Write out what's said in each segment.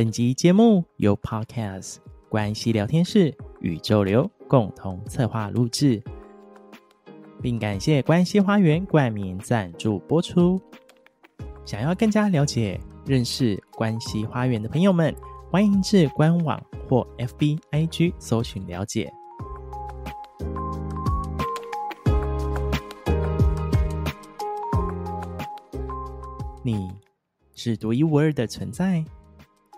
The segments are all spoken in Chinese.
本集节目由 Podcast 关系聊天室宇宙流共同策划录制，并感谢关系花园冠名赞助播出。想要更加了解、认识关系花园的朋友们，欢迎至官网或 FB IG 搜寻了解。你是独一无二的存在，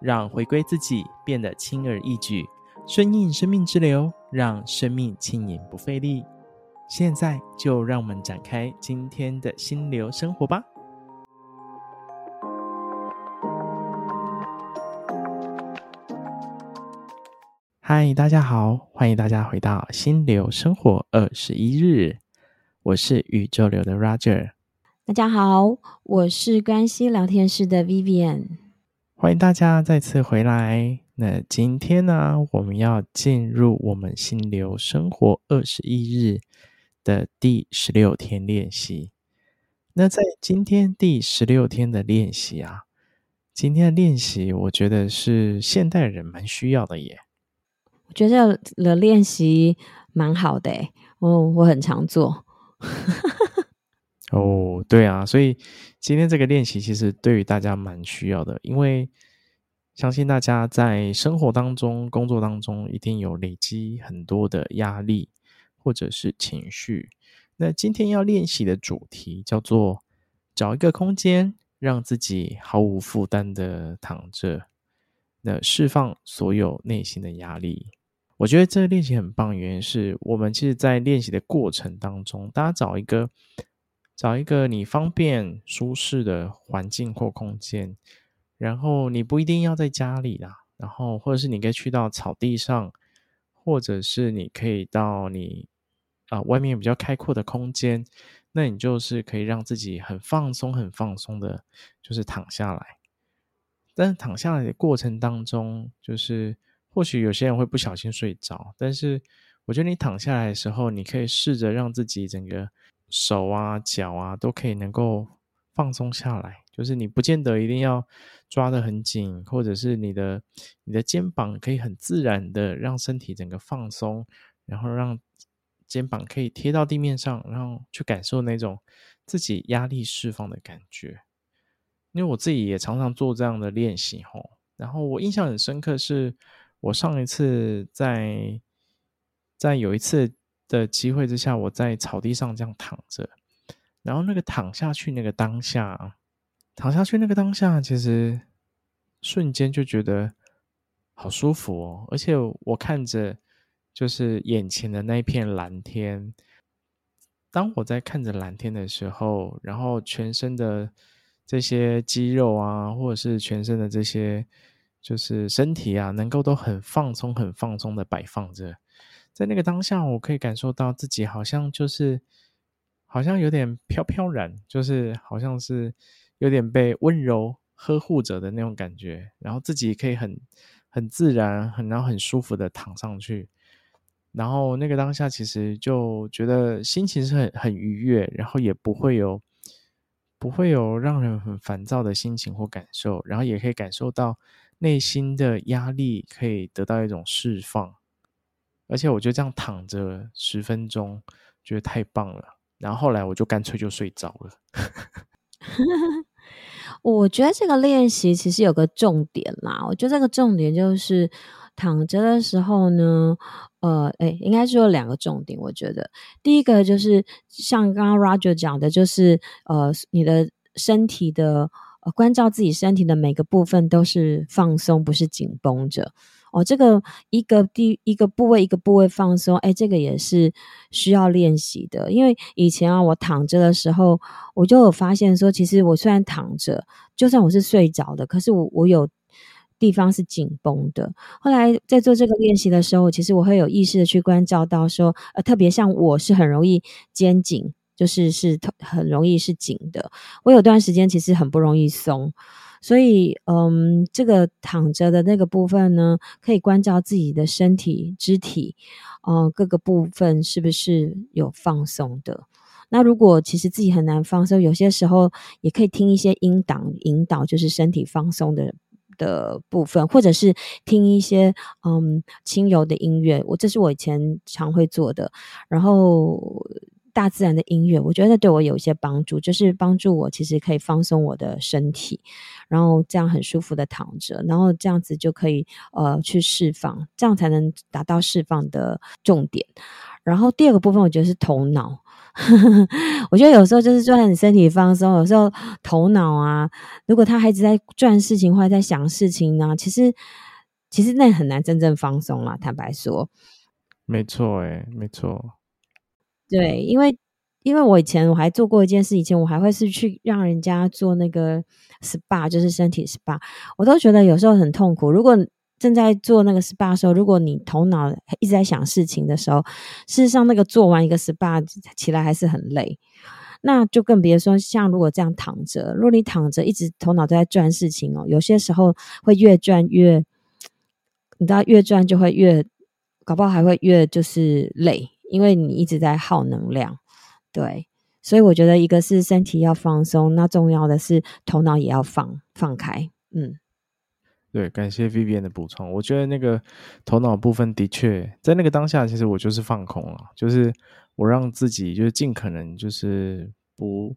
让回归自己变得轻而易举，顺应生命之流，让生命轻盈不费力。现在就让我们展开今天的心流生活吧。嗨，大家好，欢迎大家回到心流生活二十一日，我是宇宙流的 Roger。大家好，我是关系聊天室的 Vivian，欢迎大家再次回来。那今天呢，我们要进入我们心流生活二十一日的第十六天练习。那在今天第十六天的练习啊，今天的练习我觉得是现代人蛮需要的耶。我觉得的练习蛮好的，我我很常做。哦，对啊，所以今天这个练习其实对于大家蛮需要的，因为相信大家在生活当中、工作当中一定有累积很多的压力或者是情绪。那今天要练习的主题叫做找一个空间，让自己毫无负担的躺着，那释放所有内心的压力。我觉得这个练习很棒，原因是我们其实在练习的过程当中，大家找一个。找一个你方便舒适的环境或空间，然后你不一定要在家里啦，然后或者是你可以去到草地上，或者是你可以到你啊、外面比较开阔的空间，那你就是可以让自己很放松、很放松的，就是躺下来。但是躺下来的过程当中，就是或许有些人会不小心睡着，但是我觉得你躺下来的时候，你可以试着让自己整个。手啊、脚啊都可以能够放松下来，就是你不见得一定要抓得很紧，或者是你的你的肩膀可以很自然的让身体整个放松，然后让肩膀可以贴到地面上，然后去感受那种自己压力释放的感觉。因为我自己也常常做这样的练习吼，然后我印象很深刻，是我上一次在在有一次。的机会之下，我在草地上这样躺着，然后那个躺下去那个当下，躺下去那个当下，其实瞬间就觉得好舒服哦。而且我看着就是眼前的那一片蓝天，当我在看着蓝天的时候，然后全身的这些肌肉啊，或者是全身的这些就是身体啊，能够都很放松、很放松的摆放着。在那个当下，我可以感受到自己好像就是，好像有点飘飘然，就是好像是有点被温柔呵护着的那种感觉，然后自己可以很很自然、很然后很舒服的躺上去，然后那个当下其实就觉得心情是很很愉悦，然后也不会有不会有让人很烦躁的心情或感受，然后也可以感受到内心的压力可以得到一种释放。而且我就这样躺着十分钟，觉得太棒了。然后后来我就干脆就睡着了。我觉得这个练习其实有个重点啦。我觉得这个重点就是躺着的时候呢，呃，诶，应该是有两个重点。我觉得第一个就是像刚刚 Roger 讲的，就是呃，你的身体的，呃，关照自己身体的每个部分都是放松，不是紧绷着。哦，这个一个地一个部位一个部位放松，哎，这个也是需要练习的。因为以前啊，我躺着的时候，我就有发现说，其实我虽然躺着，就算我是睡着的，可是我我有地方是紧绷的。后来在做这个练习的时候，其实我会有意识的去关照到说，呃，特别像我是很容易肩颈，就是是很容易是紧的。我有段时间其实很不容易松，所以嗯，这个躺着的那个部分呢，可以关照自己的身体、肢体，呃，各个部分是不是有放松的。那如果其实自己很难放松，有些时候也可以听一些音档引导，就是身体放松的的部分，或者是听一些嗯轻柔的音乐。我这是我以前常会做的。然后大自然的音乐，我觉得对我有一些帮助，就是帮助我其实可以放松我的身体，然后这样很舒服的躺着，然后这样子就可以呃去释放，这样才能达到释放的重点。然后第二个部分，我觉得是头脑。我觉得有时候就是就算你身体放松，有时候头脑啊，如果他还一直在转事情或者在想事情呢，其实其实那很难真正放松啦。坦白说，没错，哎，没错。对，因为因为我以前我还做过一件事，以前我还会是去让人家做那个 SPA，就是身体 SPA，我都觉得有时候很痛苦。如果正在做那个 SPA 的时候，如果你头脑一直在想事情的时候，事实上那个做完一个 SPA 起来还是很累，那就更别说像如果这样躺着，如果你躺着一直头脑都在转事情哦，有些时候会越转越，你知道越转就会越，搞不好还会越就是累，因为你一直在耗能量，对，所以我觉得一个是身体要放松，那重要的是头脑也要放放开，嗯。对，感谢 Vivian 的补充。我觉得那个头脑部分的确在那个当下，其实我就是放空了，就是我让自己就是尽可能就是不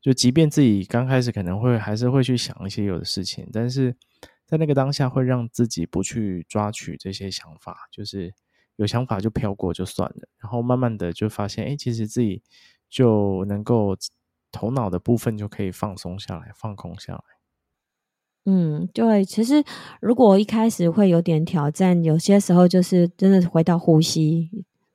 就，即便自己刚开始可能会还是会去想一些有的事情，但是在那个当下会让自己不去抓取这些想法，就是有想法就飘过就算了，然后慢慢的就发现，哎，其实自己就能够头脑的部分就可以放松下来，放空下来。嗯，对，其实如果一开始会有点挑战，有些时候就是真的回到呼吸，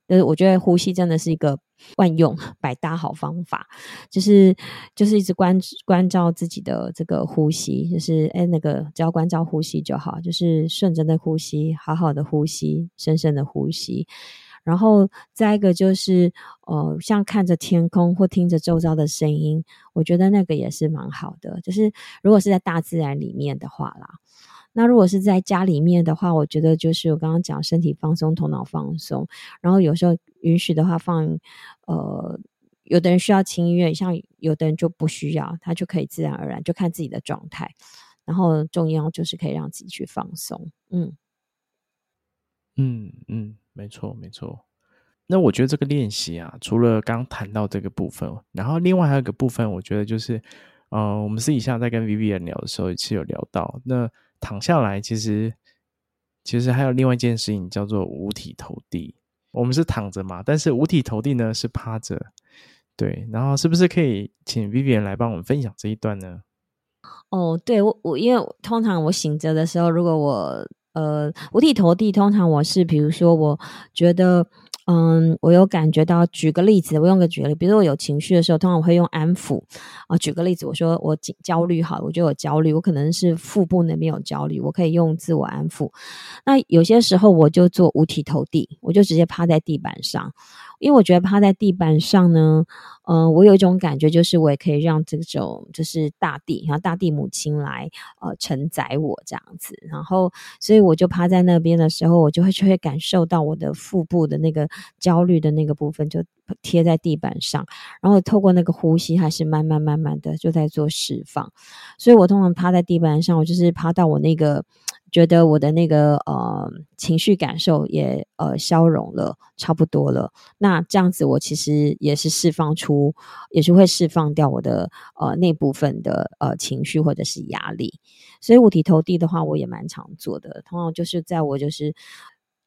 就是我觉得呼吸真的是一个万用百搭好方法，就是就是一直关关照自己的这个呼吸，就是哎那个只要关照呼吸就好，就是顺着那呼吸，好好的呼吸，深深的呼吸。然后再一个就是，呃，像看着天空或听着周遭的声音，我觉得那个也是蛮好的。就是如果是在大自然里面的话啦，那如果是在家里面的话，我觉得就是我刚刚讲身体放松、头脑放松，然后有时候允许的话放，呃，有的人需要轻音乐，像有的人就不需要，他就可以自然而然就看自己的状态。然后重要就是可以让自己去放松，嗯。嗯嗯，没错没错。那我觉得这个练习啊，除了刚谈到这个部分，然后另外还有一个部分，我觉得就是，呃，我们私底下在跟 Vivian 聊的时候，也是有聊到，那躺下来其实其实还有另外一件事情叫做五体投地。我们是躺着嘛，但是五体投地呢是趴着，对。然后是不是可以请 Vivian 来帮我们分享这一段呢？哦，对，我我因为通常我醒着的时候，如果我呃，五体投地，通常我是，比如说，我觉得，嗯，我有感觉到，举个例子，我用个举例，比如说我有情绪的时候，通常我会用安抚啊。举个例子，我说我紧焦虑，好，我觉得我焦虑，我可能是腹部那边有焦虑，我可以用自我安抚。那有些时候我就做五体投地，我就直接趴在地板上。因为我觉得趴在地板上呢，呃，我有一种感觉，就是我也可以让这种就是大地，然后大地母亲来呃承载我这样子，然后所以我就趴在那边的时候，我就会就会感受到我的腹部的那个焦虑的那个部分就贴在地板上，然后透过那个呼吸，还是慢慢慢慢的就在做释放，所以我通常趴在地板上，我就是趴到我那个。觉得我的那个呃情绪感受也呃消融了，差不多了。那这样子，我其实也是释放出，也是会释放掉我的呃那部分的呃情绪或者是压力。所以五体投地的话，我也蛮常做的。通常就是在我就是。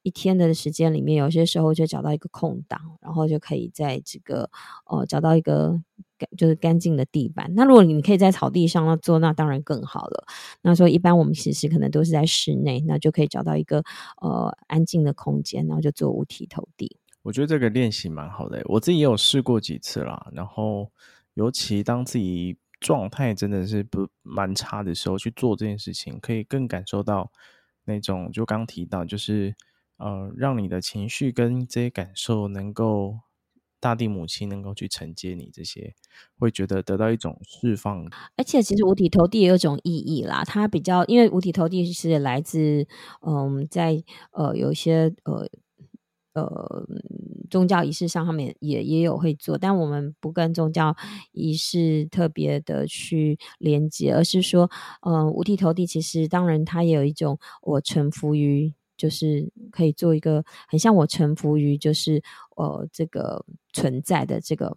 一天的时间里面，有些时候就找到一个空档，然后就可以在这个呃找到一个干就是干净的地板。那如果你可以在草地上那做，那当然更好了。那说一般我们其实可能都是在室内，那就可以找到一个呃安静的空间，然后就做五体投地。我觉得这个练习蛮好的，我自己也有试过几次啦。然后尤其当自己状态真的是不蛮差的时候去做这件事情，可以更感受到那种就刚提到，就是呃，让你的情绪跟这些感受能够大地母亲能够去承接你这些，会觉得得到一种释放。而且其实五体投地也有一种意义啦，它比较因为五体投地是来自嗯，在呃有一些呃。呃，宗教仪式上，他们也也有会做，但我们不跟宗教仪式特别的去连接，而是说，呃，五体投地，其实当然它也有一种我臣服于，就是可以做一个很像我臣服于，就是呃这个存在的这个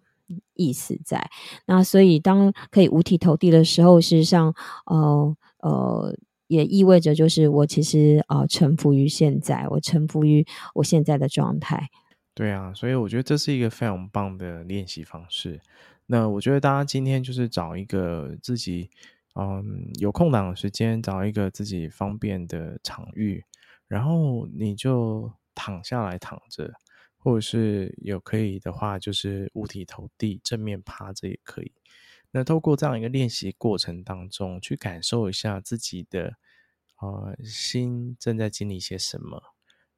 意思在。那所以当可以五体投地的时候，事实上，呃呃。也意味着，就是我其实啊、臣服于现在，我臣服于我现在的状态。对啊，所以我觉得这是一个非常棒的练习方式。那我觉得大家今天就是找一个自己，嗯，有空档的时间，找一个自己方便的场域，然后你就躺下来躺着，或者是有可以的话，就是五体投地，正面趴着也可以。那透过这样一个练习过程当中，去感受一下自己的呃心正在经历些什么，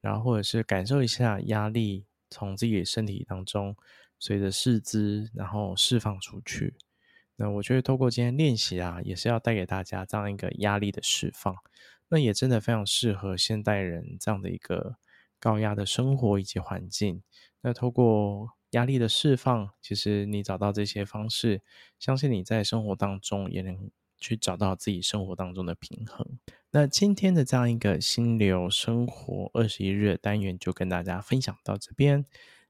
然后或者是感受一下压力从自己的身体当中随着四肢然后释放出去。那我觉得透过今天练习啊，也是要带给大家这样一个压力的释放。那也真的非常适合现代人这样的一个高压的生活以及环境。那透过压力的释放，其实你找到这些方式，相信你在生活当中也能去找到自己生活当中的平衡。那今天的这样一个心流生活二十一日单元就跟大家分享到这边，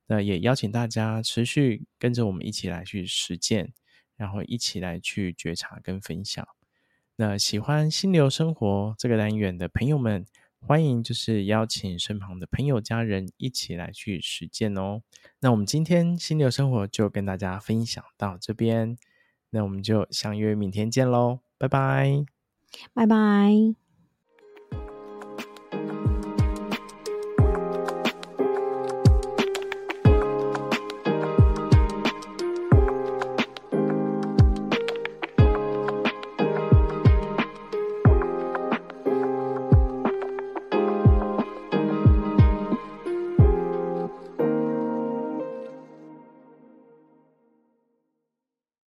那也邀请大家持续跟着我们一起来去实践，然后一起来去觉察跟分享。那喜欢心流生活这个单元的朋友们，欢迎就是邀请身旁的朋友、家人一起来去实践哦。那我们今天心流生活就跟大家分享到这边，那我们就相约明天见喽，拜拜，拜拜。